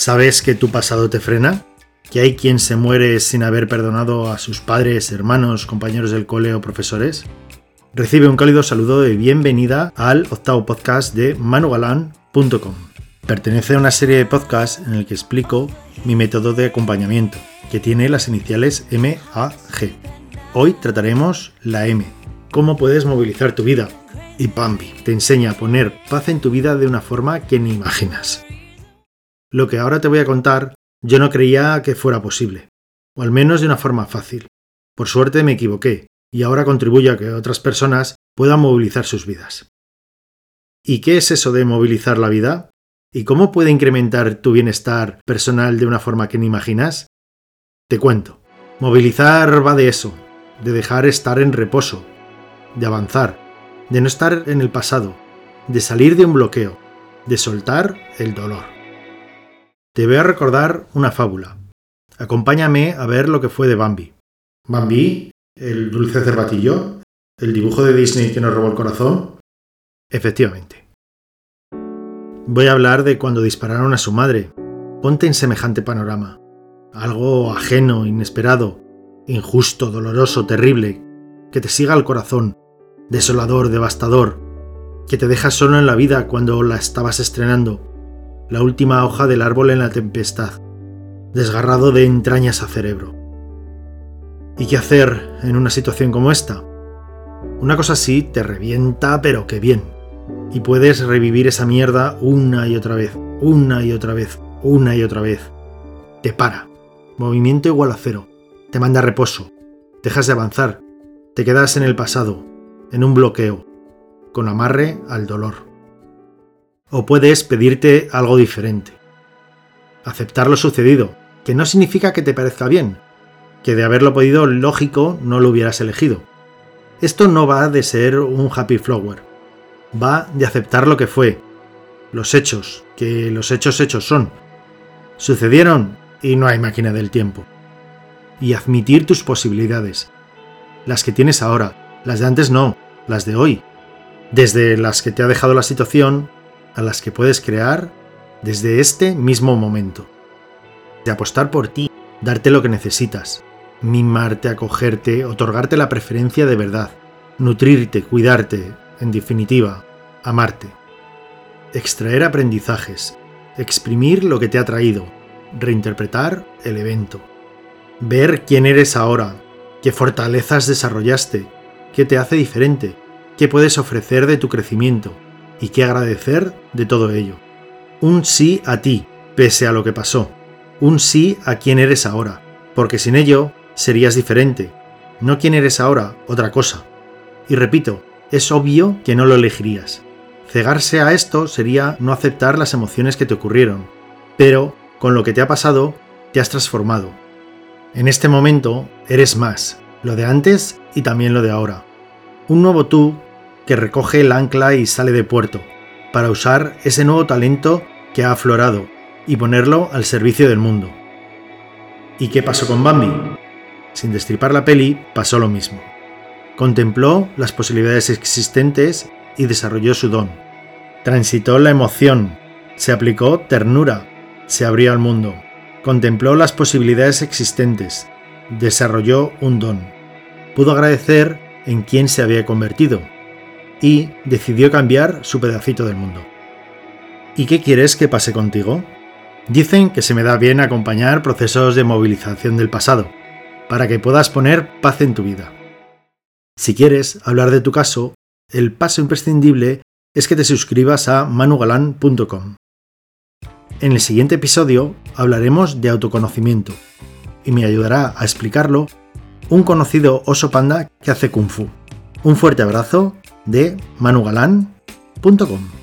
¿Sabes que tu pasado te frena? ¿Que hay quien se muere sin haber perdonado a sus padres, hermanos, compañeros del cole o profesores? Recibe un cálido saludo de bienvenida al octavo podcast de manugalan.com. Pertenece a una serie de podcasts en el que explico mi método de acompañamiento, que tiene las iniciales MAG. Hoy trataremos la M, cómo puedes movilizar tu vida. Y Bambi te enseña a poner paz en tu vida de una forma que ni imaginas. Lo que ahora te voy a contar yo no creía que fuera posible, o al menos de una forma fácil. Por suerte me equivoqué, y ahora contribuyo a que otras personas puedan movilizar sus vidas. ¿Y qué es eso de movilizar la vida? ¿Y cómo puede incrementar tu bienestar personal de una forma que ni imaginas? Te cuento. Movilizar va de eso, de dejar estar en reposo, de avanzar, de no estar en el pasado, de salir de un bloqueo, de soltar el dolor. Te voy a recordar una fábula. Acompáñame a ver lo que fue de Bambi. ¿Bambi? ¿El dulce cervatillo? ¿El dibujo de Disney que nos robó el corazón? Efectivamente. Voy a hablar de cuando dispararon a su madre. Ponte en semejante panorama. Algo ajeno, inesperado, injusto, doloroso, terrible, que te siga al corazón, desolador, devastador, que te deja solo en la vida cuando la estabas estrenando, la última hoja del árbol en la tempestad, desgarrado de entrañas a cerebro. ¿Y qué hacer en una situación como esta? Una cosa así te revienta, pero qué bien. Y puedes revivir esa mierda una y otra vez, una y otra vez, una y otra vez. Te para. Movimiento igual a cero. Te manda reposo. Dejas de avanzar. Te quedas en el pasado, en un bloqueo, con amarre al dolor. O puedes pedirte algo diferente. Aceptar lo sucedido, que no significa que te parezca bien, que de haberlo podido lógico no lo hubieras elegido. Esto no va de ser un happy flower, va de aceptar lo que fue, los hechos, que los hechos hechos son. Sucedieron y no hay máquina del tiempo. Y admitir tus posibilidades, las que tienes ahora, las de antes no, las de hoy, desde las que te ha dejado la situación a las que puedes crear desde este mismo momento. De apostar por ti, darte lo que necesitas, mimarte, acogerte, otorgarte la preferencia de verdad, nutrirte, cuidarte, en definitiva, amarte. Extraer aprendizajes, exprimir lo que te ha traído, reinterpretar el evento. Ver quién eres ahora, qué fortalezas desarrollaste, qué te hace diferente, qué puedes ofrecer de tu crecimiento, y qué agradecer de todo ello. Un sí a ti, pese a lo que pasó. Un sí a quien eres ahora, porque sin ello serías diferente. No quien eres ahora, otra cosa. Y repito, es obvio que no lo elegirías. Cegarse a esto sería no aceptar las emociones que te ocurrieron, pero con lo que te ha pasado, te has transformado. En este momento eres más, lo de antes y también lo de ahora. Un nuevo tú que recoge el ancla y sale de puerto, para usar ese nuevo talento que ha aflorado y ponerlo al servicio del mundo. ¿Y qué pasó con Bambi? Sin destripar la peli, pasó lo mismo. Contempló las posibilidades existentes y desarrolló su don. Transitó la emoción, se aplicó ternura, se abrió al mundo. Contempló las posibilidades existentes, desarrolló un don. Pudo agradecer en quién se había convertido y decidió cambiar su pedacito del mundo. ¿Y qué quieres que pase contigo? Dicen que se me da bien acompañar procesos de movilización del pasado, para que puedas poner paz en tu vida. Si quieres hablar de tu caso, el paso imprescindible es que te suscribas a manugalan.com. En el siguiente episodio hablaremos de autoconocimiento y me ayudará a explicarlo un conocido oso panda que hace kung fu. Un fuerte abrazo de manugalán.com.